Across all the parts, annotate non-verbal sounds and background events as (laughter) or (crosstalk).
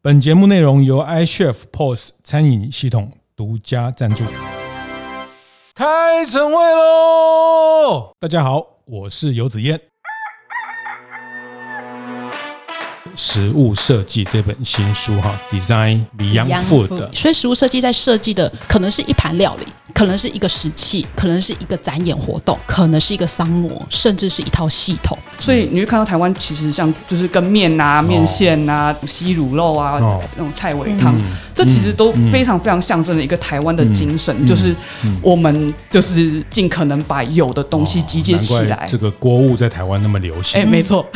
本节目内容由 iChef POS 餐饮系统独家赞助。开晨会喽！大家好，我是游子嫣。食物设计这本新书哈，Design Beyond Food。所以食物设计在设计的可能是一盘料理，可能是一个食器，可能是一个展演活动，可能是一个商模，甚至是一套系统。所以你会看到台湾其实像就是跟面啊、面线啊、西乳肉啊、哦、那种菜尾汤，嗯、这其实都非常非常象征了一个台湾的精神，嗯、就是我们就是尽可能把有的东西集结起来。这个锅物在台湾那么流行，哎，没错。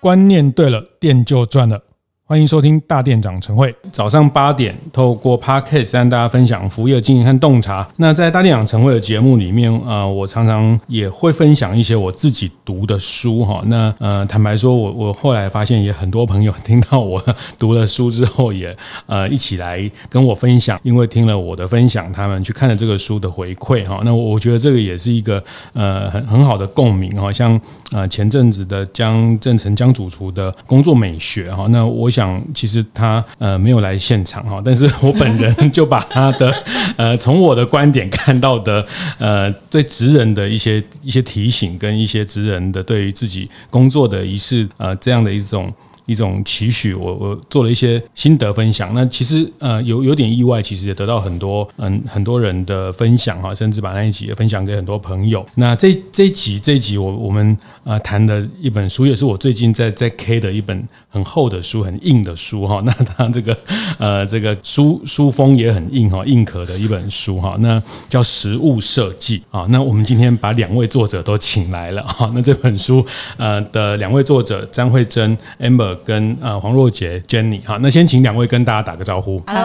观念对了，店就赚了。欢迎收听大店长晨会，早上八点透过 Podcast 跟大家分享服务业经营和洞察。那在大店长晨会的节目里面，呃，我常常也会分享一些我自己读的书哈。那呃，坦白说，我我后来发现也很多朋友听到我读了书之后，也呃一起来跟我分享，因为听了我的分享，他们去看了这个书的回馈哈。那我觉得这个也是一个呃很很好的共鸣哈。像呃前阵子的江正成江主厨的工作美学哈，那我。讲其实他呃没有来现场哈，但是我本人就把他的 (laughs) 呃从我的观点看到的呃对职人的一些一些提醒跟一些职人的对于自己工作的仪式呃这样的一种。一种期许，我我做了一些心得分享。那其实呃有有点意外，其实也得到很多嗯很多人的分享哈，甚至把那一集也分享给很多朋友。那这这一集这一集我我们呃谈的一本书，也是我最近在在 K 的一本很厚的书，很硬的书哈。(laughs) 那它这个呃这个书书封也很硬哈，硬壳的一本书哈。那叫实物设计啊。那我们今天把两位作者都请来了哈。那这本书呃的两位作者张慧珍 Amber。跟呃黄若杰 Jenny 哈，那先请两位跟大家打个招呼。Hello，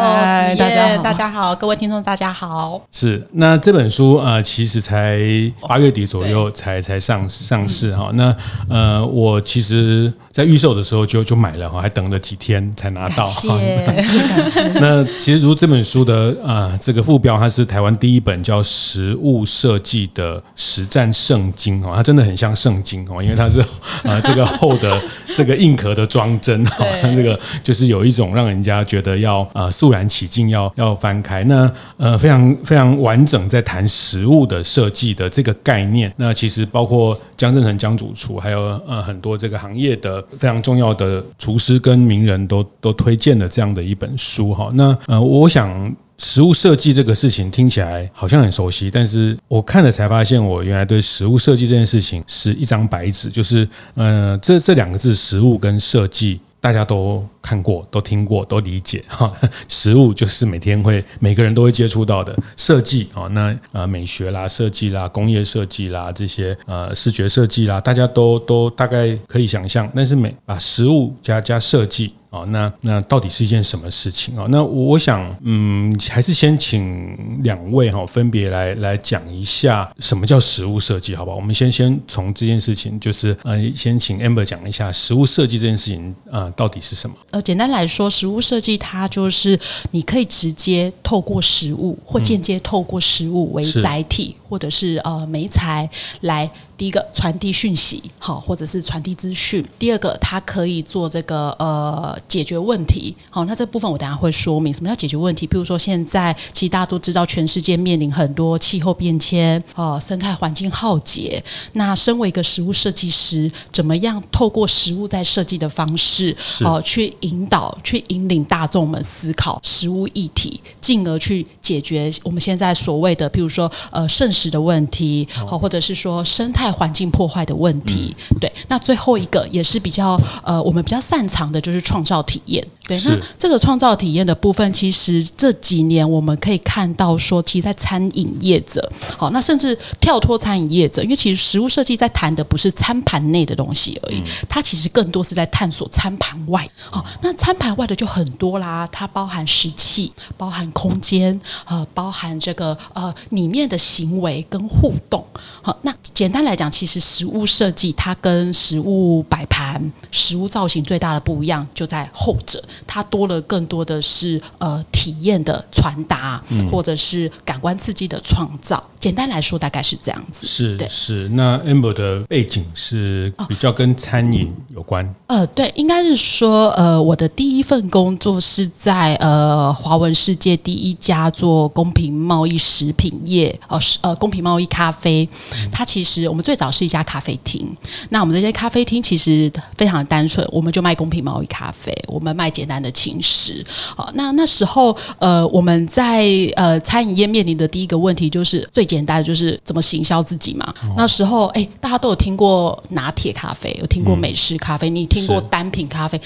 大家好，大家好，各位听众大家好。是，那这本书呃其实才八月底左右才才上上市哈。那呃我其实在预售的时候就就买了哈，还等了几天才拿到。谢 (laughs) 谢，感谢。那其实如这本书的呃这个副标，它是台湾第一本叫实物设计的实战圣经哦，它真的很像圣经哦，因为它是呃这个厚的这个硬壳的装。装帧哈，(laughs) 这个就是有一种让人家觉得要呃肃然起敬，要要翻开。那呃非常非常完整，在谈食物的设计的这个概念。那其实包括江振成江主厨，还有呃很多这个行业的非常重要的厨师跟名人都都推荐了这样的一本书哈。那呃我想食物设计这个事情听起来好像很熟悉，但是我看了才发现，我原来对食物设计这件事情是一张白纸，就是嗯这这两个字食物跟设计。大家都看过、都听过、都理解 (laughs) 哈。食物就是每天会每个人都会接触到的设计啊，那呃美学啦、设计啦、工业设计啦这些呃视觉设计啦，大家都都大概可以想象。但是每把食物加加设计。哦，那那到底是一件什么事情啊？那我想，嗯，还是先请两位哈，分别来来讲一下什么叫食物设计，好不好？我们先先从这件事情，就是呃，先请 Amber 讲一下食物设计这件事情，呃，到底是什么？呃，简单来说，食物设计它就是你可以直接透过食物，或间接透过食物为载体，嗯、或者是呃媒材来。第一个传递讯息，好，或者是传递资讯。第二个，它可以做这个呃解决问题，好，那这部分我等下会说明什么叫解决问题。譬如说，现在其实大家都知道，全世界面临很多气候变迁，呃，生态环境浩劫。那身为一个食物设计师，怎么样透过食物在设计的方式，呃，去引导、去引领大众们思考食物议题，进而去解决我们现在所谓的，譬如说呃剩食的问题，好，或者是说生态。环境破坏的问题，嗯、对。那最后一个也是比较呃，我们比较擅长的就是创造体验。对，那这个创造体验的部分，其实这几年我们可以看到说，其实，在餐饮业者，好，那甚至跳脱餐饮业者，因为其实食物设计在谈的不是餐盘内的东西而已，嗯、它其实更多是在探索餐盘外。好，那餐盘外的就很多啦，它包含食器，包含空间，呃，包含这个呃里面的行为跟互动。好，那简单来讲。讲，其实食物设计它跟食物摆盘、食物造型最大的不一样就在后者，它多了更多的是呃体验的传达，嗯、或者是感官刺激的创造。简单来说，大概是这样子。是对是。那 Amber 的背景是比较跟餐饮有关。哦、呃，对，应该是说，呃，我的第一份工作是在呃华文世界第一家做公平贸易食品业，呃，呃，公平贸易咖啡。它其实我们最早是一家咖啡厅。那我们这些咖啡厅其实非常的单纯，我们就卖公平贸易咖啡，我们卖简单的轻食。好、呃，那那时候，呃，我们在呃餐饮业面临的第一个问题就是最简单的就是怎么行销自己嘛。哦、那时候，哎，大家都有听过拿铁咖啡，有听过美式咖啡，嗯、你听过单品咖啡？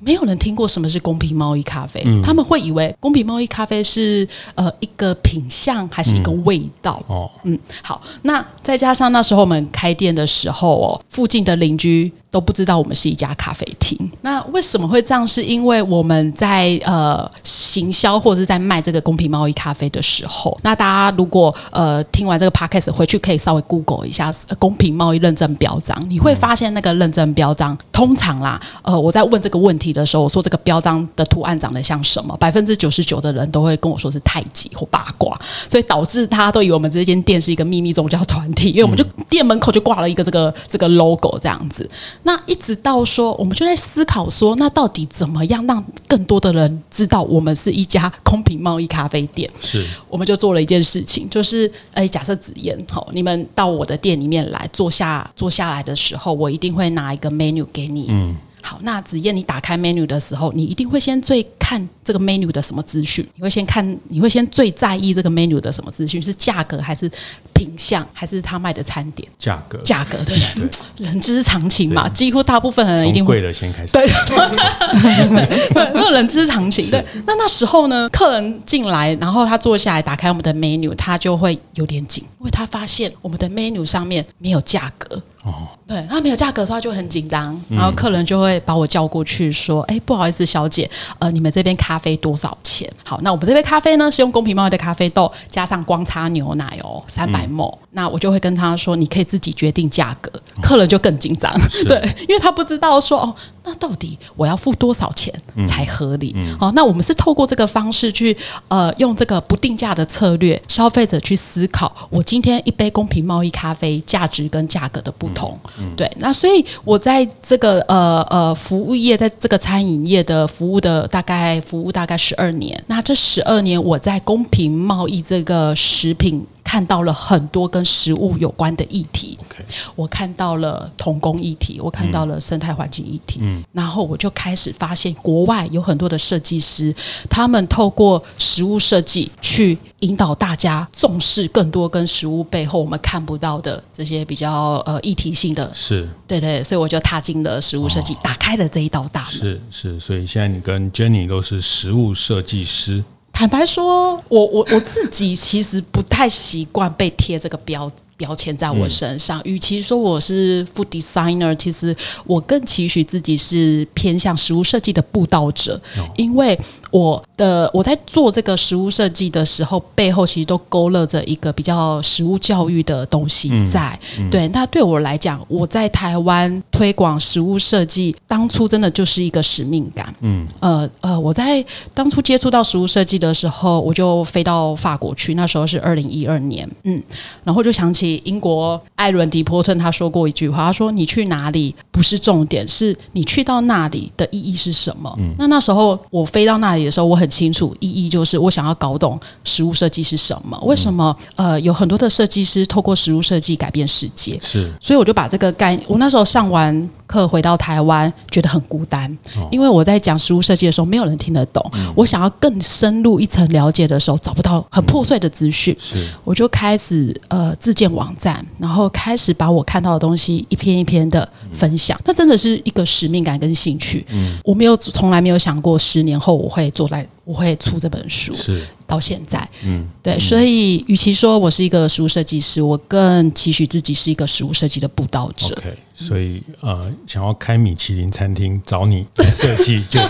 没有人听过什么是公平贸易咖啡，嗯、他们会以为公平贸易咖啡是呃一个品相还是一个味道？嗯哦，嗯，好，那再加上那时候我们开店的时候哦，附近的邻居。都不知道我们是一家咖啡厅。那为什么会这样？是因为我们在呃行销或者是在卖这个公平贸易咖啡的时候，那大家如果呃听完这个 podcast 回去可以稍微 Google 一下公平贸易认证标章，你会发现那个认证标章通常啦，呃我在问这个问题的时候，我说这个标章的图案长得像什么？百分之九十九的人都会跟我说是太极或八卦，所以导致大家都以为我们这间店是一个秘密宗教团体，因为我们就店门口就挂了一个这个这个 logo 这样子。那一直到说，我们就在思考说，那到底怎么样让更多的人知道我们是一家空瓶贸易咖啡店？是，我们就做了一件事情，就是，哎，假设紫嫣，好，你们到我的店里面来坐下，坐下来的时候，我一定会拿一个 menu 给你。嗯。好，那子燕，你打开 menu 的时候，你一定会先最看这个 menu 的什么资讯？你会先看，你会先最在意这个 menu 的什么资讯？是价格还是品相，还是他卖的餐点？价格，价格，对，对人之常情嘛，几乎大部分人一定会贵的先开始。对，对，那人之常情。对，那那时候呢，客人进来，然后他坐下来，打开我们的 menu，他就会有点紧，因为他发现我们的 menu 上面没有价格。哦，对，他没有价格的时候，他就很紧张，然后客人就会把我叫过去说：“哎、嗯，不好意思，小姐，呃，你们这边咖啡多少钱？好，那我们这杯咖啡呢，是用公平贸易的咖啡豆加上光擦牛奶哦，三百 ml。那我就会跟他说，你可以自己决定价格。客人就更紧张，哦、(laughs) 对，因为他不知道说哦，那到底我要付多少钱才合理？嗯嗯、哦，那我们是透过这个方式去呃，用这个不定价的策略，消费者去思考，我今天一杯公平贸易咖啡价值跟价格的不。同，对，那所以我在这个呃呃服务业，在这个餐饮业的服务的大概服务大概十二年，那这十二年我在公平贸易这个食品。看到了很多跟食物有关的议题，Okay. 我看到了童工议题，我看到了生态环境议题，嗯，然后我就开始发现国外有很多的设计师，他们透过食物设计去引导大家重视更多跟食物背后我们看不到的这些比较呃议题性的，是。对对，所以我就踏进了食物设计，哦、打开了这一道大门，是是，所以现在你跟 Jenny 都是食物设计师。坦白说，我我我自己其实不太习惯被贴这个标标签在我身上。与其说我是 food designer，其实我更期许自己是偏向食物设计的布道者，因为。我的我在做这个食物设计的时候，背后其实都勾勒着一个比较食物教育的东西在。嗯嗯、对，那对我来讲，我在台湾推广食物设计，当初真的就是一个使命感。嗯，呃呃，我在当初接触到食物设计的时候，我就飞到法国去，那时候是二零一二年。嗯，然后就想起英国艾伦迪波特他说过一句话，他说：“你去哪里不是重点，是你去到那里的意义是什么？”嗯，那那时候我飞到那里。的时候，我很清楚意义就是我想要搞懂实物设计是什么。为什么？呃，有很多的设计师透过实物设计改变世界。是，所以我就把这个概，我那时候上完课回到台湾，觉得很孤单，哦、因为我在讲食物设计的时候，没有人听得懂。嗯、我想要更深入一层了解的时候，找不到很破碎的资讯。是，我就开始呃自建网站，然后开始把我看到的东西一篇一篇的分享。那、嗯、真的是一个使命感跟兴趣。嗯，我没有从来没有想过十年后我会。做来我会出这本书，是到现在，嗯，对，嗯、所以与其说我是一个食物设计师，我更期许自己是一个食物设计的布道者。OK，所以呃，想要开米其林餐厅找你设计就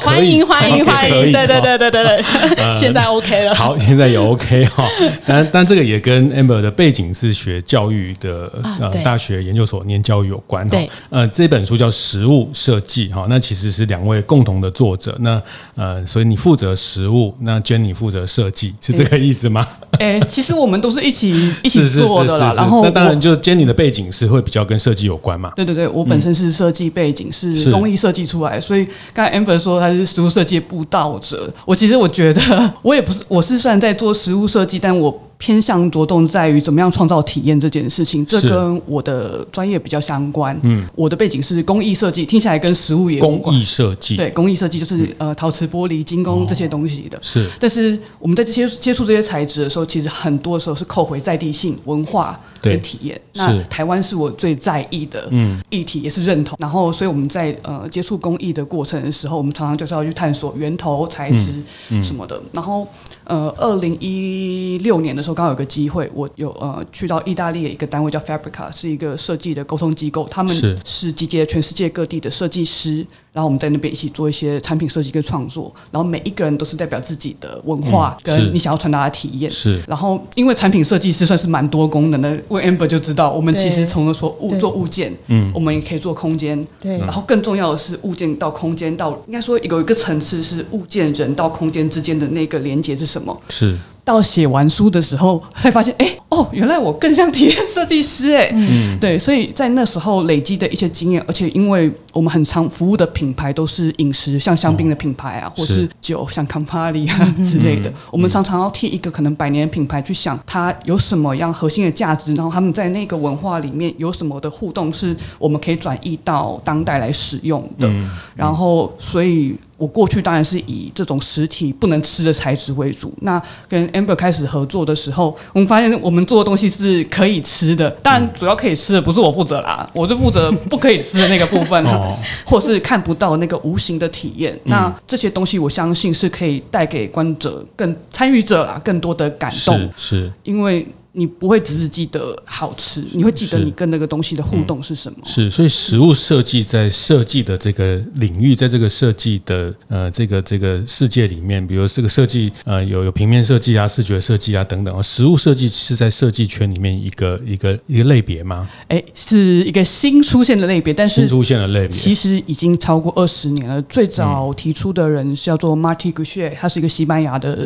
欢迎欢迎欢迎，对对对对对对，(laughs) 现在 OK 了，好，现在也 OK 哈。但但这个也跟 Amber 的背景是学教育的，呃，大学研究所念教育有关。对，呃，这本书叫《食物设计》哈，那其实是两位共同的作者。那呃，所以你负责食物，那 Jenny 负责设计，是这个意思吗？(laughs) 哎，其实我们都是一起 (laughs) 一起做的啦。然后那当然就 Jenny 的背景是会比较跟设计有关嘛。对对对，我本身是设计背景，是工艺设计出来，所以刚才 Amber 说他是食物设计布道者。我其实我觉得我也不是，我是算在做食物设计，但我。偏向着重在于怎么样创造体验这件事情，这跟我的专业比较相关。嗯，我的背景是工艺设计，听起来跟食物也。工艺设计，对，工艺设计就是、嗯、呃陶瓷、玻璃、精工这些东西的。是，但是我们在接接触这些材质的时候，其实很多时候是扣回在地性、文化跟体验。那台湾是我最在意的议题，也是认同。然后，所以我们在呃接触工艺的过程的时候，我们常常就是要去探索源头材质什么的。然后，呃，二零一六年的时候。刚有个机会，我有呃去到意大利的一个单位叫 Fabrica，是一个设计的沟通机构，他们是集结全世界各地的设计师，然后我们在那边一起做一些产品设计跟创作，然后每一个人都是代表自己的文化跟你想要传达的体验。是，然后因为产品设计师算是蛮多功能的，问 Amber 就知道，我们其实从了说物做物件，嗯，我们也可以做空间，对，然后更重要的是物件到空间到应该说有一个层次是物件人到空间之间的那个连接是什么？是。到写完书的时候，才发现，哎，哦，原来我更像体验设计师，哎，嗯，对，所以在那时候累积的一些经验，而且因为我们很常服务的品牌都是饮食，像香槟的品牌啊，哦、或是酒，是像 Campari 啊之类的，嗯、我们常常要替一个可能百年品牌去想，它有什么样核心的价值，然后他们在那个文化里面有什么的互动，是我们可以转移到当代来使用的，嗯、然后所以。我过去当然是以这种实体不能吃的材质为主。那跟 Amber 开始合作的时候，我们发现我们做的东西是可以吃的。当然，主要可以吃的不是我负责啦，我是负责不可以吃的那个部分，(laughs) 或是看不到那个无形的体验。那这些东西，我相信是可以带给观者、更参与者啦更多的感动。是，是因为。你不会只是记得好吃，你会记得你跟那个东西的互动是什么？是，所以食物设计在设计的这个领域，在这个设计的呃这个这个世界里面，比如这个设计呃有有平面设计啊、视觉设计啊等等，食物设计是在设计圈里面一个一个一个类别吗？哎，是一个新出现的类别，但是新出现的类别其实已经超过二十年了。最早提出的人叫做 Martí Goucher，他是一个西班牙的，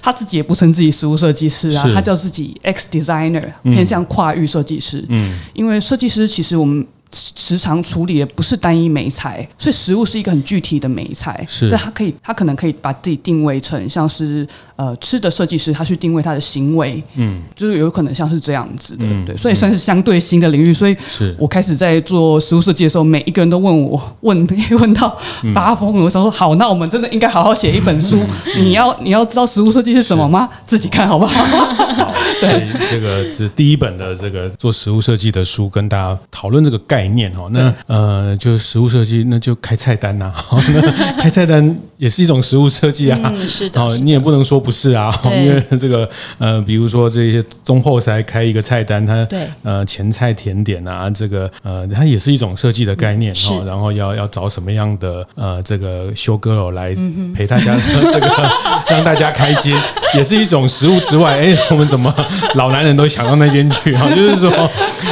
他自己也不称自己食物设计师啊，他叫自己 X。Designer 偏向跨域设计师，嗯，因为设计师其实我们。时常处理的不是单一媒材，所以食物是一个很具体的媒材。是，但他可以，他可能可以把自己定位成像是呃吃的设计师，他去定位他的行为，嗯，就是有可能像是这样子的，嗯、对，所以算是相对新的领域。所以，是我开始在做食物设计的时候，每一个人都问我 (laughs) 问问到发疯了，我想说好，那我们真的应该好好写一本书。你要你要知道食物设计是什么吗？自己看好不好？好，(laughs) 对，这个是第一本的这个做食物设计的书，跟大家讨论这个概念哦，那呃，就是食物设计，那就开菜单呐。那 (laughs) 开菜单也是一种食物设计啊。是的。哦，你也不能说不是啊，因为这个呃，比如说这些中后菜开一个菜单，它对呃前菜甜点啊，这个呃，它也是一种设计的概念哈。然后要要找什么样的呃这个 show girl 来陪大家 (laughs) 这个让大家开心，也是一种食物之外。哎，我们怎么老男人都想到那边去啊？(laughs) 就是说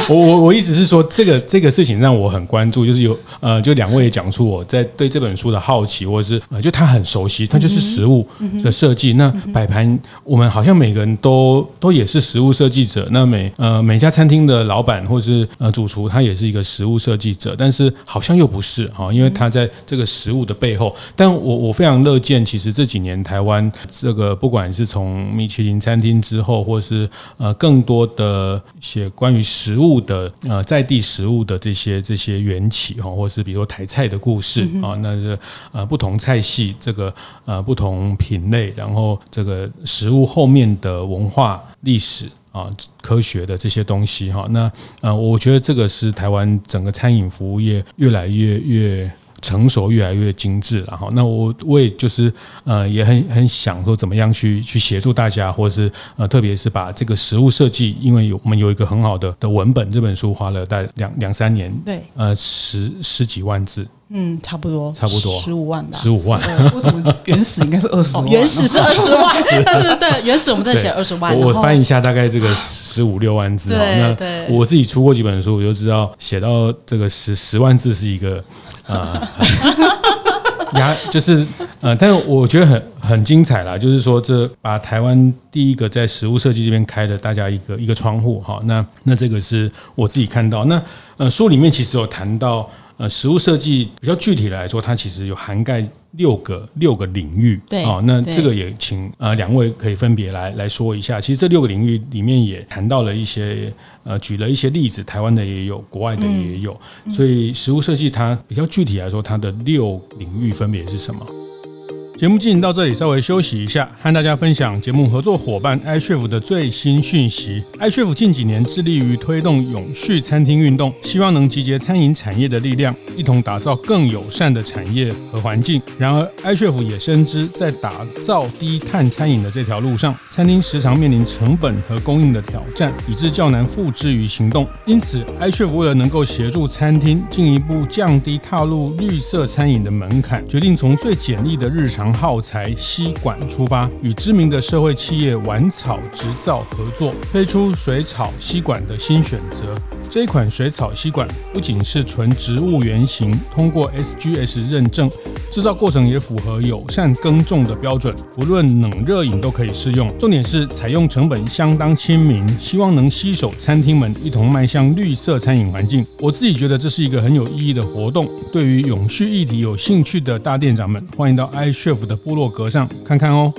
我我我意思是说，这个这个。事情让我很关注，就是有呃，就两位也讲出我在对这本书的好奇，或者是呃，就他很熟悉，他就是食物的设计。那摆盘，我们好像每个人都都也是食物设计者。那每呃每家餐厅的老板或者是呃主厨，他也是一个食物设计者，但是好像又不是哈，因为他在这个食物的背后。但我我非常乐见，其实这几年台湾这个不管是从米其林餐厅之后，或是呃更多的写关于食物的呃在地食物的。这些这些缘起哈，或是比如说台菜的故事啊，那是呃不同菜系这个呃不同品类，然后这个食物后面的文化历史啊科学的这些东西哈，那呃我觉得这个是台湾整个餐饮服务业越来越越成熟，越来越精致。然后，那我我也就是呃，也很很想说，怎么样去去协助大家，或者是呃，特别是把这个实物设计，因为有我们有一个很好的的文本，这本书花了大概两两三年，对，呃，十十几万字。嗯，差不多，差不多十五万吧，十五万。为什么原始应该是二十万？原始是二十万，(laughs) 对对对，原始我们在写二十万。我翻一下，大概这个十五六万字。对对，我自己出过几本书，我就知道写到这个十十万字是一个 (laughs) 呃，牙就是呃，但是我觉得很很精彩啦，就是说这把台湾第一个在食物设计这边开的大家一个一个窗户哈。那那这个是我自己看到，那呃书里面其实有谈到。呃，食物设计比较具体来说，它其实有涵盖六个六个领域。对，哦，那这个也请呃两位可以分别来来说一下。其实这六个领域里面也谈到了一些呃，举了一些例子，台湾的也有，国外的也有。嗯，所以实物设计它比较具体来说，它的六领域分别是什么？节目进行到这里，稍微休息一下，和大家分享节目合作伙伴 iChef 的最新讯息。iChef 近几年致力于推动永续餐厅运动，希望能集结餐饮产业的力量，一同打造更友善的产业和环境。然而，iChef 也深知，在打造低碳餐饮的这条路上，餐厅时常面临成本和供应的挑战，以致较难付之于行动。因此，iChef 为了能够协助餐厅进一步降低踏入绿色餐饮的门槛，决定从最简易的日常耗材吸管出发，与知名的社会企业玩草植造合作，推出水草吸管的新选择。这一款水草吸管不仅是纯植物原型，通过 SGS 认证，制造过程也符合友善耕种的标准，不论冷热饮都可以适用。重点是采用成本相当亲民，希望能吸手餐厅们一同迈向绿色餐饮环境。我自己觉得这是一个很有意义的活动。对于永续议题有兴趣的大店长们，欢迎到 iChef 的部落格上看看哦。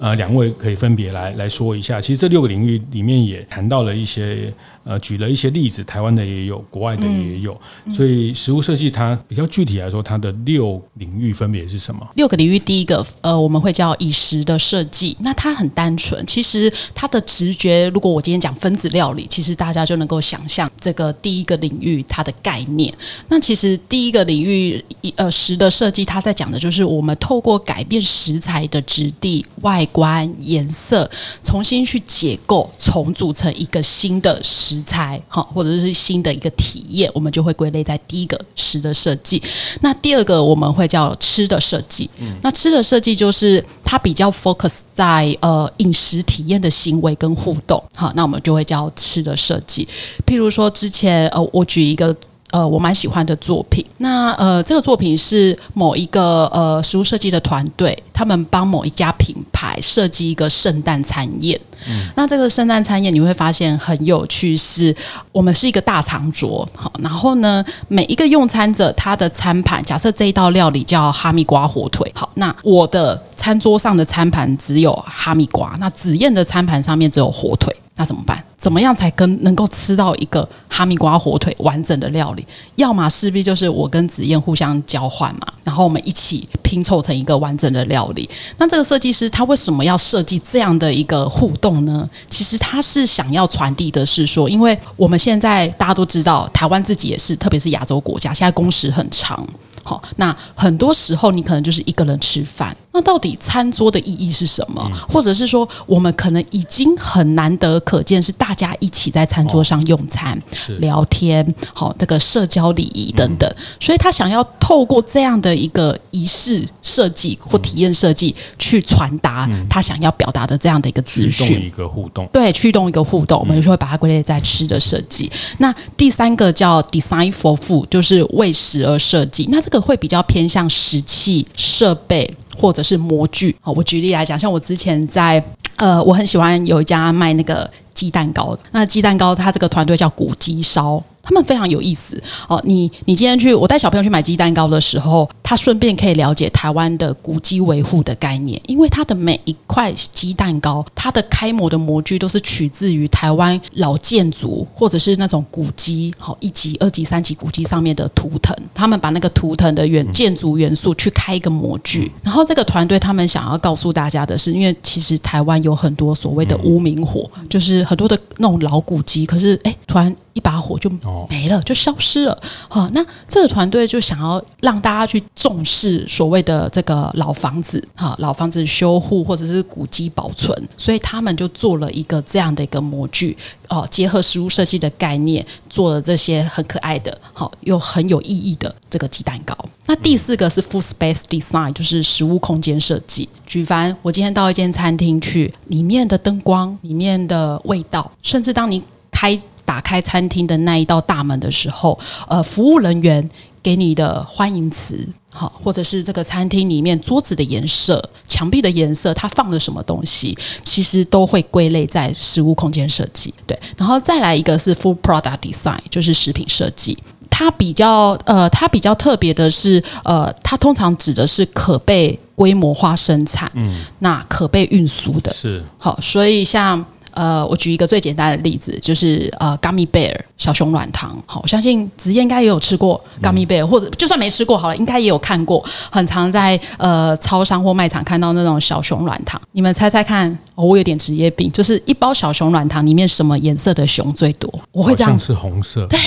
呃，两位可以分别来来说一下。其实这六个领域里面也谈到了一些。呃，举了一些例子，台湾的也有，国外的也有，嗯、所以实物设计它比较具体来说，它的六领域分别是什么？六个领域，第一个呃，我们会叫以食的设计，那它很单纯，其实它的直觉，如果我今天讲分子料理，其实大家就能够想象这个第一个领域它的概念。那其实第一个领域呃食的设计，它在讲的就是我们透过改变食材的质地、外观、颜色，重新去解构、重组成一个新的食。材好，或者是新的一个体验，我们就会归类在第一个食的设计。那第二个我们会叫吃的设计。嗯，那吃的设计就是它比较 focus 在呃饮食体验的行为跟互动。好，那我们就会叫吃的设计。譬如说之前呃，我举一个。呃，我蛮喜欢的作品。那呃，这个作品是某一个呃食物设计的团队，他们帮某一家品牌设计一个圣诞餐宴。嗯，那这个圣诞餐宴你会发现很有趣，是我们是一个大长桌，好，然后呢，每一个用餐者他的餐盘，假设这一道料理叫哈密瓜火腿，好，那我的餐桌上的餐盘只有哈密瓜，那紫燕的餐盘上面只有火腿。那怎么办？怎么样才跟能够吃到一个哈密瓜火腿完整的料理？要么势必就是我跟紫燕互相交换嘛，然后我们一起拼凑成一个完整的料理。那这个设计师他为什么要设计这样的一个互动呢？其实他是想要传递的是说，因为我们现在大家都知道，台湾自己也是，特别是亚洲国家，现在工时很长。好，那很多时候你可能就是一个人吃饭。那到底餐桌的意义是什么？或者是说，我们可能已经很难得可见是大家一起在餐桌上用餐、哦、聊天，好，这个社交礼仪等等。所以他想要透过这样的一个仪式设计或体验设计，去传达他想要表达的这样的一个资讯，一个互动。对，驱动一个互动，我们就会把它归类在吃的设计。那第三个叫 Design for Food，就是为食而设计。那这这个会比较偏向石器设备。或者是模具，好，我举例来讲，像我之前在，呃，我很喜欢有一家卖那个鸡蛋糕，那鸡蛋糕它这个团队叫古鸡烧。他们非常有意思哦！你你今天去，我带小朋友去买鸡蛋糕的时候，他顺便可以了解台湾的古迹维护的概念，因为它的每一块鸡蛋糕，它的开模的模具都是取自于台湾老建筑或者是那种古迹，好一级、二级、三级古迹上面的图腾，他们把那个图腾的原建筑元素去开一个模具，然后这个团队他们想要告诉大家的是，因为其实台湾有很多所谓的无名火，就是很多的那种老古迹，可是哎，突然一把火就没了，就消失了。好，那这个团队就想要让大家去重视所谓的这个老房子，哈，老房子修护或者是古迹保存，所以他们就做了一个这样的一个模具，哦，结合食物设计的概念，做了这些很可爱的，好又很有意义的这个鸡蛋糕。那第四个是 Food Space Design，就是食物空间设计。举凡我今天到一间餐厅去，里面的灯光、里面的味道，甚至当你开打开餐厅的那一道大门的时候，呃，服务人员给你的欢迎词，好，或者是这个餐厅里面桌子的颜色、墙壁的颜色，它放了什么东西，其实都会归类在食物空间设计。对，然后再来一个是 Food Product Design，就是食品设计。它比较呃，它比较特别的是，呃，它通常指的是可被规模化生产，嗯，那可被运输的，是好，所以像。呃，我举一个最简单的例子，就是呃，Gummy Bear 小熊软糖。好，我相信子燕应该也有吃过 Gummy Bear，、嗯、或者就算没吃过好了，应该也有看过，很常在呃超商或卖场看到那种小熊软糖。你们猜猜看，哦、我有点职业病，就是一包小熊软糖里面什么颜色的熊最多？我会这样，是红色。对，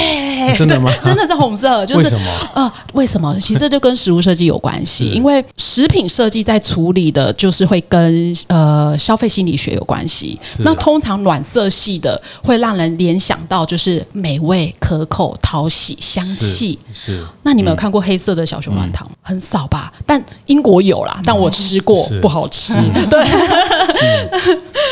真的吗？真的是红色，(laughs) 就是为什么？啊、呃，为什么？其实这就跟食物设计有关系，因为食品设计在处理的就是会跟呃消费心理学有关系。那通通常暖色系的会让人联想到就是美味、可口、讨喜、香气。是。那你们有看过黑色的小熊软糖？嗯、很少吧？但英国有啦，但我吃过，不好吃。(laughs) 对。(laughs)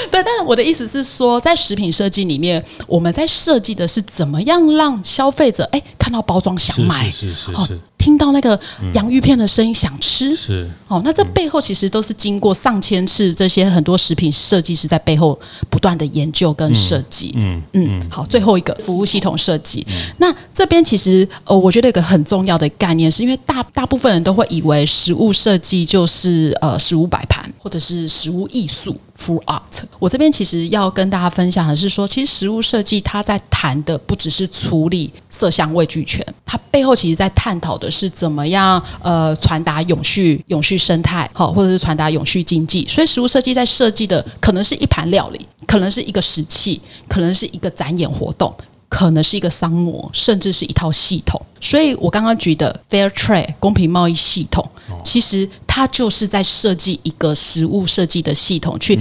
对，但是我的意思是说，在食品设计里面，我们在设计的是怎么样让消费者哎看到包装想买，是是是是，是。听到那个洋芋片的声音想吃，是哦，那这背后其实都是经过上千次这些很多食品设计师在背后不断的研究跟设计。嗯嗯，好，最后一个服务系统设计。那这边其实呃，我觉得有一个很重要的概念，是因为大大部分都会以为食物设计就是呃食物摆盘或者是食物艺术 （food art）。我这边其实要跟大家分享的是说，其实食物设计它在谈的不只是处理色香味俱全，它背后其实在探讨的。是怎么样呃传达永续永续生态好，或者是传达永续经济？所以食物设计在设计的可能是一盘料理，可能是一个食器，可能是一个展演活动，可能是一个商模，甚至是一套系统。所以我刚刚举的 Fair Trade 公平贸易系统，其实它就是在设计一个实物设计的系统，去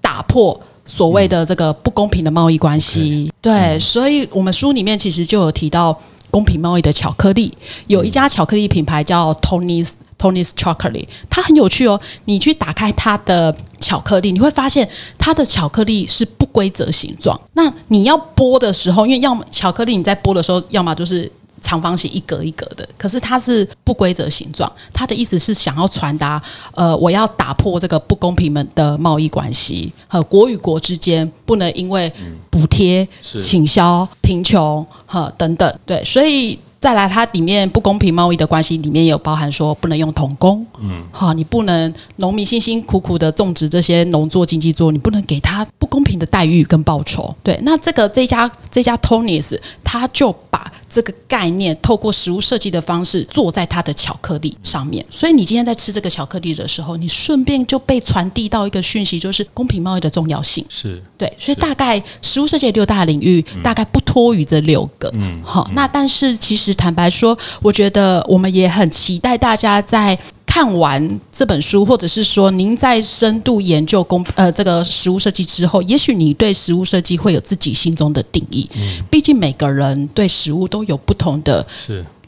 打破所谓的这个不公平的贸易关系。对，所以我们书里面其实就有提到。公平贸易的巧克力，有一家巧克力品牌叫 Tony's Tony's Chocolate，它很有趣哦。你去打开它的巧克力，你会发现它的巧克力是不规则形状。那你要剥的时候，因为要么巧克力你在剥的时候，要么就是。长方形一格一格的，可是它是不规则形状。它的意思是想要传达，呃，我要打破这个不公平们的贸易关系，和国与国之间不能因为补贴、倾销、贫穷和等等，对，所以。再来，它里面不公平贸易的关系里面也有包含说不能用童工，嗯，好，你不能农民辛辛苦苦的种植这些农作经济作物，你不能给他不公平的待遇跟报酬。对，那这个这家这家 Tony's 他就把这个概念透过食物设计的方式做在它的巧克力上面，所以你今天在吃这个巧克力的时候，你顺便就被传递到一个讯息，就是公平贸易的重要性。是对，所以大概食物设计六大领域大概不脱于这六个，嗯，好，那但是其实。坦白说，我觉得我们也很期待大家在看完这本书，或者是说您在深度研究工呃这个食物设计之后，也许你对食物设计会有自己心中的定义。嗯，毕竟每个人对食物都有不同的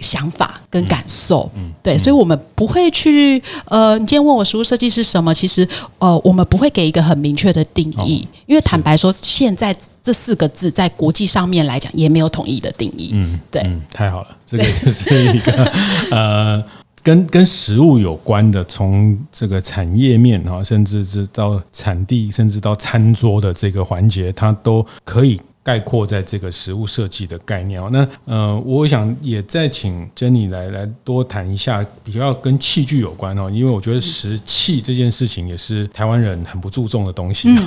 想法跟感受。嗯，对，所以我们不会去呃，你今天问我食物设计是什么，其实呃，我们不会给一个很明确的定义，哦，因为坦白说，现在这四个字在国际上面来讲也没有统一的定义。嗯，对，嗯，太好了，这个就是一个 (laughs) 呃。跟跟食物有关的，从这个产业面啊，甚至是到产地，甚至到餐桌的这个环节，它都可以。概括在这个食物设计的概念哦，那呃，我想也再请 Jenny 来来多谈一下比较跟器具有关哦，因为我觉得食器这件事情也是台湾人很不注重的东西。(laughs)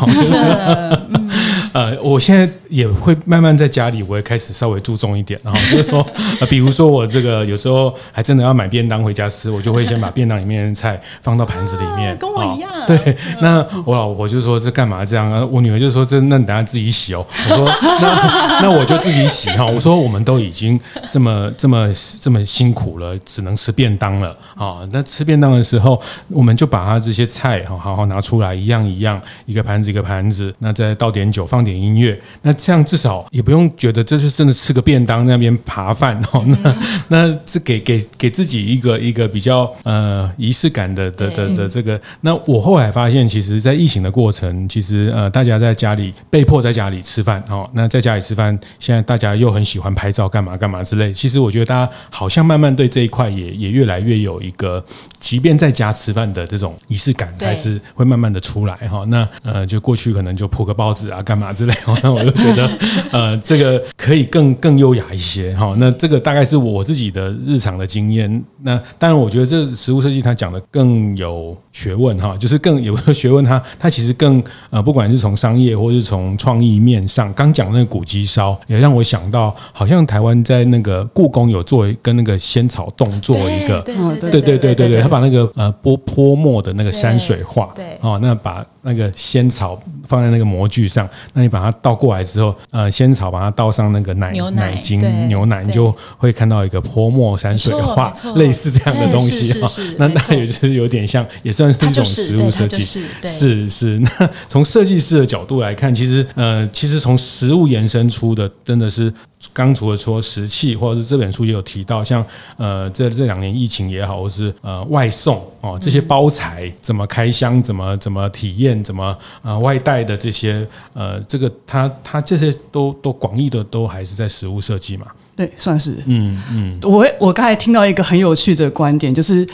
嗯、呃，我现在也会慢慢在家里，我也开始稍微注重一点，然 (laughs) 后就是说，呃，比如说我这个有时候还真的要买便当回家吃，我就会先把便当里面的菜放到盘子里面，跟我一样。对，那我老婆就说这干嘛这样啊？我女儿就说这那你等下自己洗哦。我说。那 (laughs) 那我就自己洗哈。我说我们都已经这么这么这么辛苦了，只能吃便当了啊。那吃便当的时候，我们就把它这些菜哈好好拿出来，一样一样，一个盘子一个盘子，那再倒点酒，放点音乐，那这样至少也不用觉得这是真的吃个便当那边扒饭哦。那 (laughs) 那这给给给自己一个一个比较呃仪式感的的的的这个。那我后来发现，其实，在疫情的过程，其实呃大家在家里被迫在家里吃饭哦。那在家里吃饭，现在大家又很喜欢拍照，干嘛干嘛之类。其实我觉得大家好像慢慢对这一块也也越来越有一个，即便在家吃饭的这种仪式感，还是会慢慢的出来哈。那呃，就过去可能就铺个报纸啊，干嘛之类。那我就觉得呃，这个可以更更优雅一些哈。那这个大概是我自己的日常的经验。那当然，我觉得这食物设计它讲的更有学问哈，就是更有个学问。它它其实更呃，不管是从商业或是从创意面上，刚讲那个古鸡烧，也让我想到，好像台湾在那个故宫有做跟那个仙草冻做一个，对对对对对对，他把那个呃泼泼墨的那个山水画，对哦，那把。那个仙草放在那个模具上，那你把它倒过来之后，呃，仙草把它倒上那个奶牛奶精牛奶，你就会看到一个泼墨山水画，类似这样的东西哈。那那也是有点像，也算是一种食物设计。是是，是。(laughs) 那从设计师的角度来看，其实呃，其实从食物延伸出的，真的是。刚除了说石器，或者是这本书也有提到，像呃这这两年疫情也好，或是呃外送哦这些包材怎么开箱，怎么怎么体验，怎么呃外带的这些呃这个它它这些都都广义的都还是在实物设计嘛。对，算是。嗯嗯，我我刚才听到一个很有趣的观点，就是，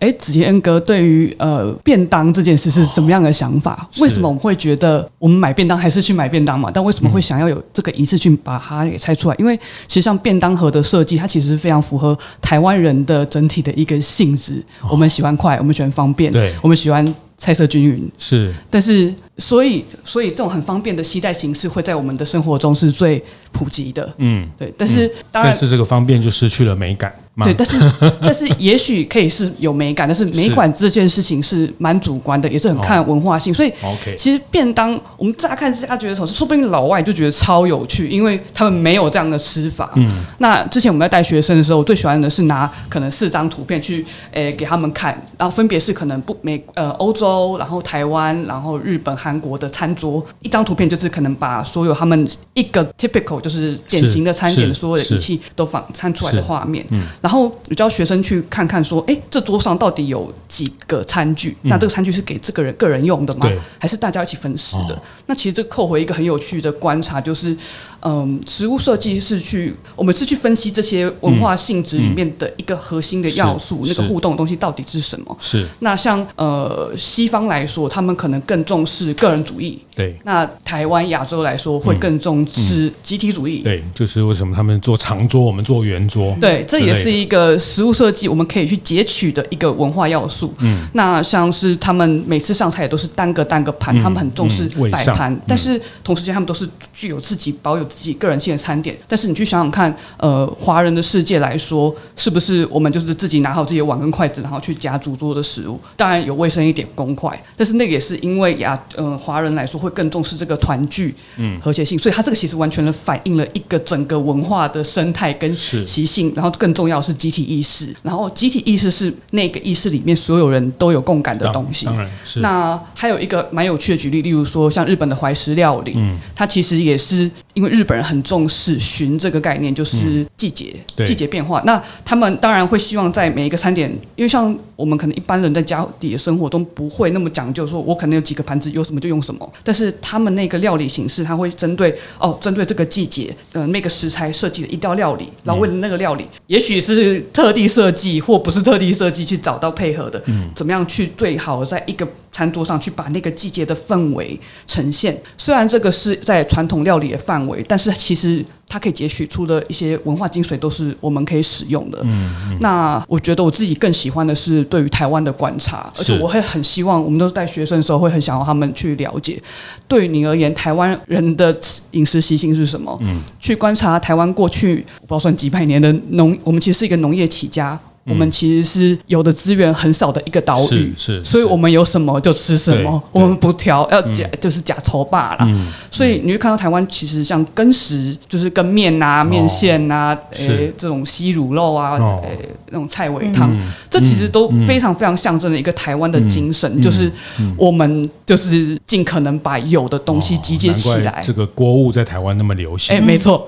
哎，子贤哥对于呃便当这件事是什么样的想法？哦、为什么我们会觉得我们买便当还是去买便当嘛？但为什么会想要有这个仪式去把它给拆出来？因为其实像便当盒的设计，它其实是非常符合台湾人的整体的一个性质。哦、我们喜欢快，我们喜欢方便，对，我们喜欢菜色均匀。是，但是所以所以这种很方便的携带形式会在我们的生活中是最普及的，嗯，对，但是、嗯、当然，但是这个方便就失去了美感。对，但是但是也许可以是有美感，但是美感这件事情是蛮主观的，也是很看文化性。所以，OK，其实便当我们乍看之下觉得说，说不定老外就觉得超有趣，因为他们没有这样的吃法。嗯，那之前我们在带学生的时候，我最喜欢的是拿可能四张图片去诶给他们看，然后分别是可能不美呃欧洲，然后台湾，然后日本、韩国的餐桌，一张图片就是可能把所有他们一个 typical 就是典型的餐点的所有的仪器都放餐出来的画面，嗯。然后你教学生去看看，说，哎，这桌上到底有几个餐具？那这个餐具是给这个人个人用的吗？还是大家一起分食的？那其实这扣回一个很有趣的观察，就是，嗯，食物设计是去，我们是去分析这些文化性质里面的一个核心的要素，那个互动的东西到底是什么？是。那像呃西方来说，他们可能更重视个人主义。对。那台湾亚洲来说，会更重视集体主义。对，就是为什么他们做长桌，我们做圆桌？对，这也是。一个食物设计，我们可以去截取的一个文化要素。嗯，那像是他们每次上菜也都是单个单个盘，嗯、他们很重视摆盘，嗯、但是同时间他们都是具有自己保有自己个人性的餐点。但是你去想想看，呃，华人的世界来说，是不是我们就是自己拿好自己的碗跟筷子，然后去夹主桌的食物？当然有卫生一点公筷，但是那个也是因为亚呃华人来说会更重视这个团聚、嗯和谐性，所以它这个其实完全的反映了一个整个文化的生态跟习性，然后更重要。是集体意识，然后集体意识是那个意识里面所有人都有共感的东西。当然是。那还有一个蛮有趣的举例，例如说像日本的怀石料理，嗯，它其实也是因为日本人很重视旬这个概念，就是季节、嗯、季节变化。那他们当然会希望在每一个餐点，因为像我们可能一般人在家里的生活中不会那么讲究，说我可能有几个盘子，有什么就用什么。但是他们那个料理形式，他会针对哦，针对这个季节，呃，那个食材设计的一道料理，然后为了那个料理，也许是。是特地设计，或不是特地设计，去找到配合的，嗯，怎么样去最好在一个餐桌上去把那个季节的氛围呈现？虽然这个是在传统料理的范围，但是其实它可以截取出的一些文化精髓，都是我们可以使用的。嗯，嗯，那我觉得我自己更喜欢的是对于台湾的观察，而且我会很希望我们都是带学生的时候，会很想要他们去了解，对于你而言，台湾人的饮食习性是什么？嗯，去观察台湾过去不知道算几百年的农，我们其实是一个农业起家。我们其实是有的资源很少的一个岛屿，是，是，所以我们有什么就吃什么，我们不挑，要假就是假筹霸啦。所以你会看到台湾其实像耕食，就是跟面啊、面线啊，诶这种西乳肉啊，诶那种菜尾汤，这其实都非常非常象征的一个台湾的精神，就是我们就是尽可能把有的东西集结起来。这个锅物在台湾那么流行，哎，没错，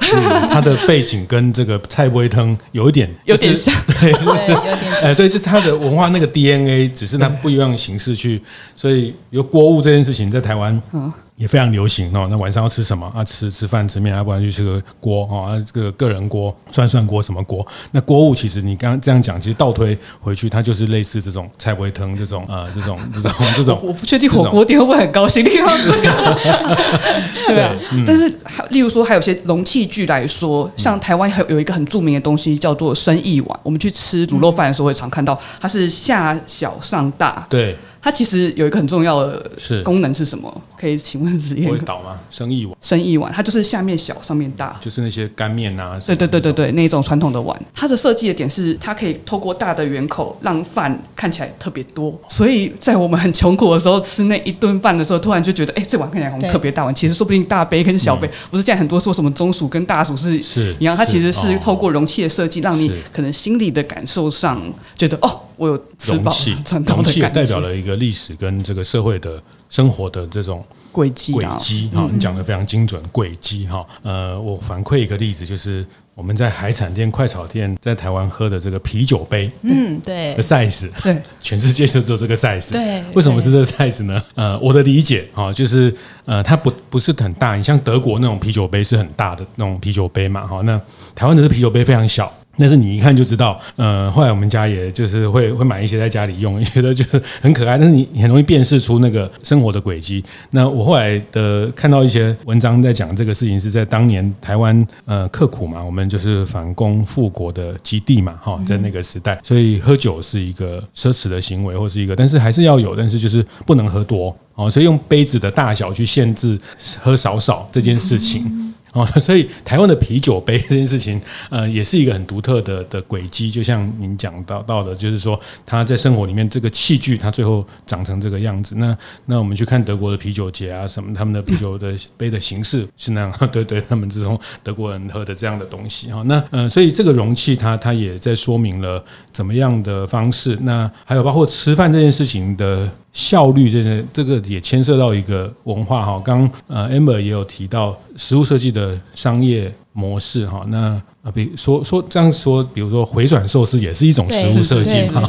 它的背景跟这个菜尾汤有一点 (laughs) 有点像，(laughs) 对，就是 (laughs) 哎，对，就是他的文化那个 DNA，只是它不一样的形式去，所以有锅物这件事情在台湾，嗯。也非常流行哦。那晚上要吃什么啊？吃吃饭吃面，要不然就吃个锅哦。啊，这个个人锅、涮涮锅什么锅？那锅物其实你刚刚这样讲，其实倒推回去，它就是类似这种菜尾汤这种啊，这种这种这种。我不确定火锅店会不会很高兴听到这个。(laughs) 对啊，但是例如说还有些容器具来说，像台湾还有一个很著名的东西叫做生意碗。我们去吃卤肉饭的时候会常看到，它是下小上大。对。它其实有一个很重要的功能是什么？可以请问子彦？会倒吗？生意碗。生意碗，它就是下面小，上面大。就是那些干面啊。对对对对对，那一种传统的碗，它的设计的点是，它可以透过大的圆口，让饭看起来特别多。所以在我们很穷苦的时候，吃那一顿饭的时候，突然就觉得，哎，这碗看起来特别大碗。其实说不定大杯跟小杯，不是现在很多说什么中暑跟大暑是是一样，它其实是透过容器的设计，让你可能心理的感受上觉得，哦。我有吃饱，容器，容器代表了一个历史跟这个社会的生活的这种轨迹轨迹哈，你讲的非常精准，轨迹哈。呃，我反馈一个例子，就是我们在海产店、快炒店在台湾喝的这个啤酒杯，嗯，对，size，对，全世界就只有这个 size，对，为什么是这个 size 呢？呃，我的理解哈，就是呃，它不不是很大，你像德国那种啤酒杯是很大的那种啤酒杯嘛，哈，那台湾的这啤酒杯非常小。但是你一看就知道，呃，后来我们家也就是会会买一些在家里用，(laughs) 觉得就是很可爱。但是你你很容易辨识出那个生活的轨迹。那我后来的看到一些文章在讲这个事情，是在当年台湾呃刻苦嘛，我们就是反攻复国的基地嘛，哈，在那个时代，所以喝酒是一个奢侈的行为，或是一个，但是还是要有，但是就是不能喝多哦，所以用杯子的大小去限制喝少少这件事情。哦，(laughs) 所以台湾的啤酒杯这件事情，呃，也是一个很独特的的轨迹。就像您讲到到的，就是说他在生活里面这个器具，它最后长成这个样子。那那我们去看德国的啤酒节啊，什么他们的啤酒的杯的形式是那样，对 (laughs) 对，他们这种德国人喝的这样的东西哈。那呃，所以这个容器它它也在说明了怎么样的方式。那还有包括吃饭这件事情的。效率这些，这个也牵涉到一个文化哈。刚呃，Amber 也有提到食物设计的商业模式哈。那啊，比如说说这样说，比如说回转寿司也是一种食物设计嘛。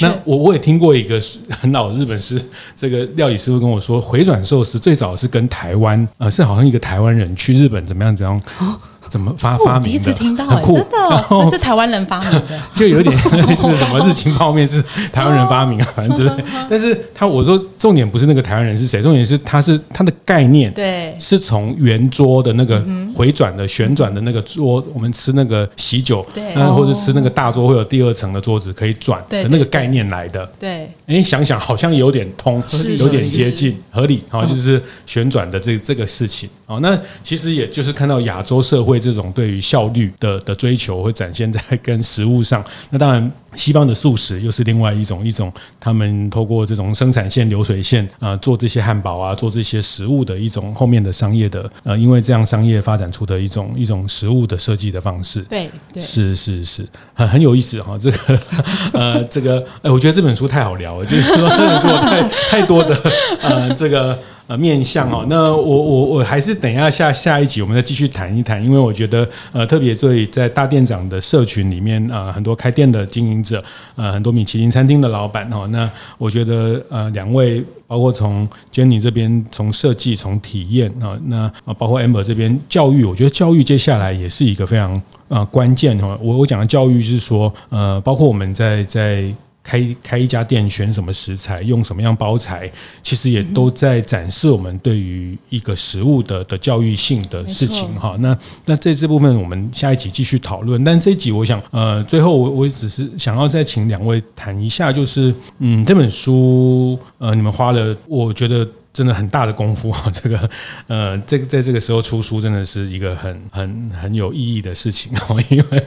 那我我也听过一个很老的日本师，这个料理师傅跟我说，回转寿司最早是跟台湾呃，是好像一个台湾人去日本怎么样怎么样。怎么发发明的？第一次听到，真的，这是台湾人发明的，(laughs) 就有点 (laughs) 类似什么日清泡面是台湾人发明啊，(laughs) 反正之类。但是他我说重点不是那个台湾人是谁，重点是他是他的概念，对，是从圆桌的那个回转的旋转的那个桌，我们吃那个喜酒，对，或者吃那个大桌会有第二层的桌子可以转的那个概念来的。对，哎，想想好像有点通，有点接近合理，好，就是旋转的这这个事情。哦，那其实也就是看到亚洲社会。这种对于效率的的追求会展现在跟食物上，那当然西方的素食又是另外一种一种，他们透过这种生产线流水线啊、呃、做这些汉堡啊做这些食物的一种后面的商业的呃，因为这样商业发展出的一种一种食物的设计的方式，对，对。是是是。很很有意思哈，这个呃这个哎，我觉得这本书太好聊了，就是说这本书太太多的呃这个。呃，面向哦，那我我我还是等一下下下一集，我们再继续谈一谈，因为我觉得呃，特别对在大店长的社群里面啊、呃，很多开店的经营者，呃，很多米其林餐厅的老板哈，那我觉得呃，两位包括从 Jenny 这边从设计从体验啊，那啊包括 Amber 这边教育，我觉得教育接下来也是一个非常啊关键哈。我我讲的教育是说，呃，包括我们在在。开开一家店，选什么食材，用什么样包材，其实也都在展示我们对于一个食物的的教育性的事情哈。那那在这部分，我们下一集继续讨论。但这一集，我想呃，最后我我只是想要再请两位谈一下，就是嗯，这本书呃，你们花了，我觉得真的很大的功夫啊！(laughs) 这个呃，这个在这个时候出书，真的是一个很很很有意义的事情哦，(laughs) 因为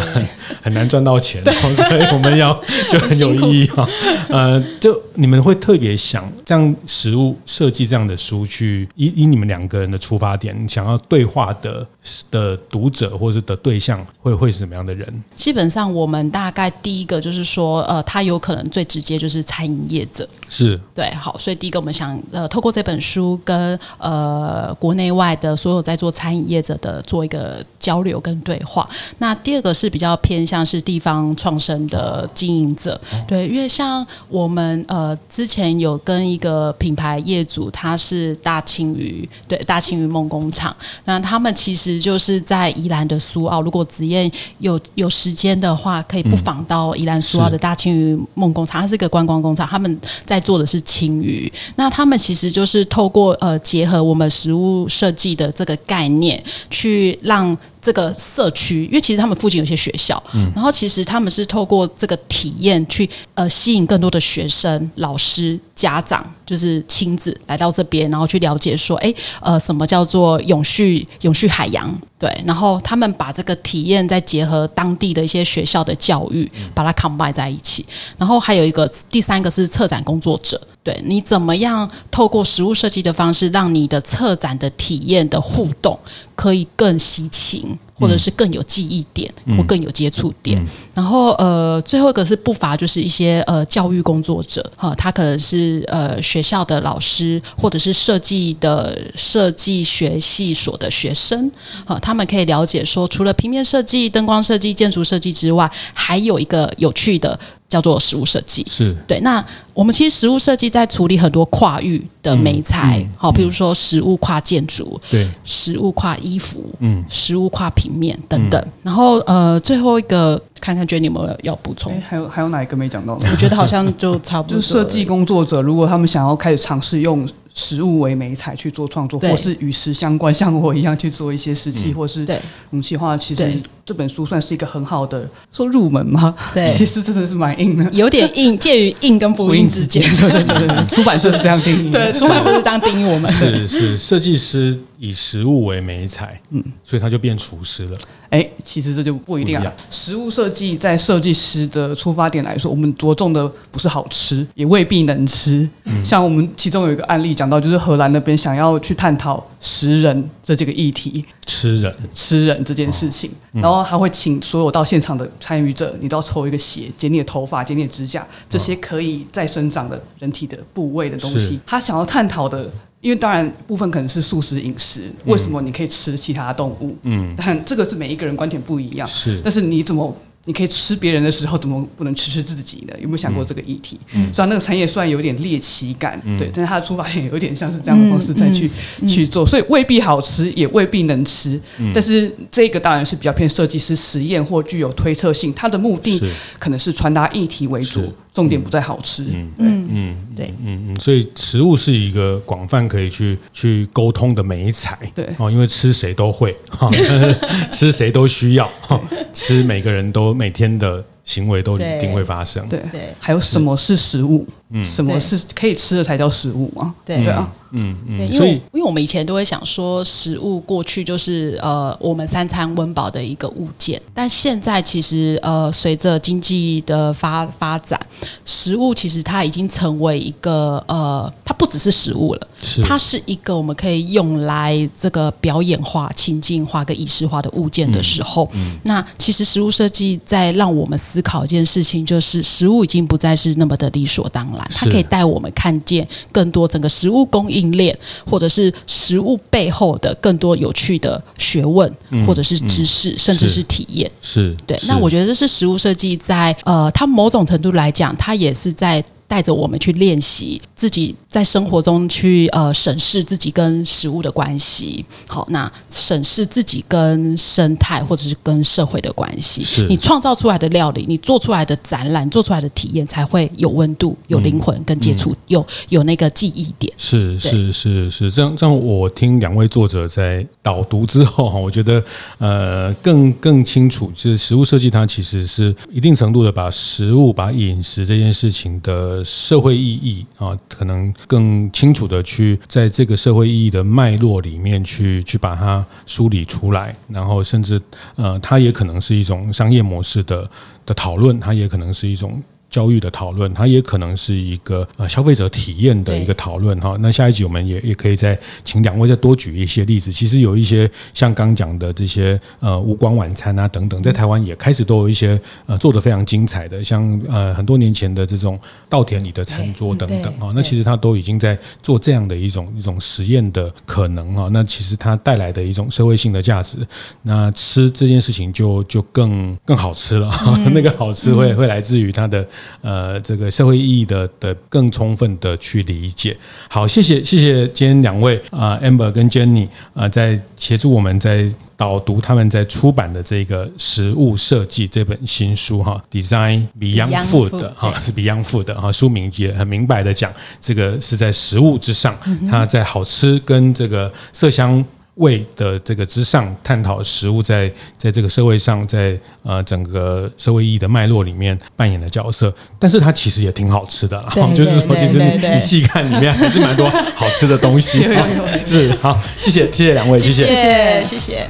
很很难赚到钱，(laughs) 所以我们要就很有意义啊。呃，就你们会特别想这样实物设计这样的书去，去以以你们两个人的出发点，想要对话的的读者或者的对象会会是什么样的人？基本上，我们大概第一个就是说，呃，他有可能最直接就是餐饮业者，是对，好，所以第一个我们想呃，透过这本书跟呃国内外的所有在做餐饮业者的做一个交流跟对话。那第二个是比较偏向是地方创生的经营者，哦、对，因为像我们呃之前有跟一个品牌业主，他是大青鱼，对，大青鱼梦工厂，那他们其实就是在宜兰的苏澳，如果子燕有有时间的话，可以不妨到宜兰苏澳的大青鱼梦工厂，它是一个观光工厂，他们在做的是青鱼，那他们其实就是透过呃结合我们实物设计的这个概念，去让这个社区，因为其实他们附近有些学校，嗯，然后其实他们是透过这个体验去呃吸引更多的学生、老师、家长，就是亲子来到这边，然后去了解说，哎，呃，什么叫做永续永续海洋？对，然后他们把这个体验再结合当地的一些学校的教育，把它 combine 在一起，然后还有一个第三个是策展工作者。对，你怎么样透过实物设计的方式，让你的策展的体验的互动可以更吸睛，thing. 或者是更有记忆点，嗯、或更有接触点。嗯、然后呃，最后一个是不乏就是一些呃教育工作者哈，他可能是呃学校的老师，或者是设计的设计学系所的学生，哈，他们可以了解说，除了平面设计、灯光设计、建筑设计之外，还有一个有趣的。叫做实物设计，是对。那我们其实实物设计在处理很多跨域的美材，好、嗯，比、嗯、如说实物跨建筑，对，实物跨衣服，嗯，实物跨平面等等。嗯、然后呃，最后一个看看，觉得你有没有要补充？还有还有哪一个没讲到呢？(laughs) 我觉得好像就差不多。就是设计工作者，如果他们想要开始尝试用。实物为媒材去做创作，或是与时相关，像我一样去做一些实际，或是武器化。其实这本书算是一个很好的说入门吗？对，(laughs) 其实真的是蛮硬的，有点硬，介于硬跟不硬之间。(laughs) 对对对对，出版社是这样定义，对，出版社是这样定义我们。是是，设计师以食物为媒材，嗯，所以他就变厨师了。哎，其实这就不一定啊。食物设计在设计师的出发点来说，我们着重的不是好吃，也未必能吃。嗯、像我们其中有一个案例讲到，就是荷兰那边想要去探讨食人这这个议题，吃人吃人这件事情，哦嗯、然后他会请所有到现场的参与者，你都要抽一个血，剪你的头发，剪你的指甲，这些可以再生长的人体的部位的东西。哦、他想要探讨的。因为当然部分可能是素食饮食，为什么你可以吃其他动物？嗯，但这个是每一个人观点不一样。是，但是你怎么？你可以吃别人的时候，怎么不能吃吃自己呢？有没有想过这个议题？嗯，虽然那个产业虽然有点猎奇感，嗯、对，但是它的出发点有点像是这样的方式再去、嗯嗯、去做，所以未必好吃，也未必能吃。嗯、但是这个当然是比较偏设计师实验或具有推测性，它的目的可能是传达议题为主，重点不在好吃。嗯嗯嗯，对，嗯嗯，所以食物是一个广泛可以去去沟通的美材。对哦，因为吃谁都会哈，(laughs) 吃谁都需要哈，吃每个人都。每天的行为都一定会发生。对对，还有什么是食物？嗯，什么是可以吃的才叫食物吗？对对啊。嗯嗯，因为因为我们以前都会想说，食物过去就是呃我们三餐温饱的一个物件，但现在其实呃随着经济的发发展，食物其实它已经成为一个呃它不只是食物了，是。它是一个我们可以用来这个表演化、情境化跟仪式化的物件的时候，嗯。嗯、那其实食物设计在让我们思考一件事情，就是食物已经不再是那么的理所当然，它可以带我们看见更多整个食物供应链，或者是食物背后的更多有趣的学问，或者是知识，甚至是体验，是对。那我觉得这是食物设计在呃，它某种程度来讲，它也是在。带着我们去练习自己在生活中去呃审视自己跟食物的关系，好，那审视自己跟生态或者是跟社会的关系。是你创造出来的料理，你做出来的展览，做出来的体验才会有温度、有灵魂跟接触，嗯嗯、有有那个记忆点。是是是是，这样这样。我听两位作者在导读之后哈，我觉得呃更更清楚，就是食物设计它其实是一定程度的把食物、把饮食这件事情的。社会意义啊，可能更清楚的去在这个社会意义的脉络里面去去把它梳理出来，然后甚至呃，它也可能是一种商业模式的的讨论，它也可能是一种。教育的讨论，它也可能是一个呃消费者体验的一个讨论哈。那下一集我们也也可以再请两位再多举一些例子。其实有一些像刚讲的这些呃无光晚餐啊等等，在台湾也开始都有一些呃做的非常精彩的，像呃很多年前的这种稻田里的餐桌等等啊。那其实它都已经在做这样的一种一种实验的可能哈。那其实它带来的一种社会性的价值，那吃这件事情就就更更好吃了。(laughs) 那个好吃会会来自于它的。呃，这个社会意义的的更充分的去理解。好，谢谢谢谢今天两位啊，呃，Amber 跟 Jenny 啊，呃，在协助我们在导读他们在出版的这个食物设计这本新书哈，Design Beyond Food 哈，是 Beyond Food 的哈，书名也很明白的讲，这个是在食物之上，它在好吃跟这个色香。味的这个之上探讨食物在在这个社会上，在呃整个社会意义的脉络里面扮演的角色，但是它其实也挺好吃的啦，就是说其实你你细看里面还是蛮多好吃的东西。(laughs) 是好，谢谢谢谢两位，谢谢谢谢谢谢。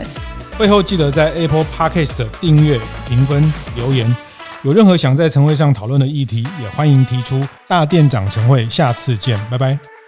会后记得在 Apple Podcast 订阅、评分、留言。有任何想在晨会上讨论的议题，也欢迎提出。大店长晨会，下次见，拜拜。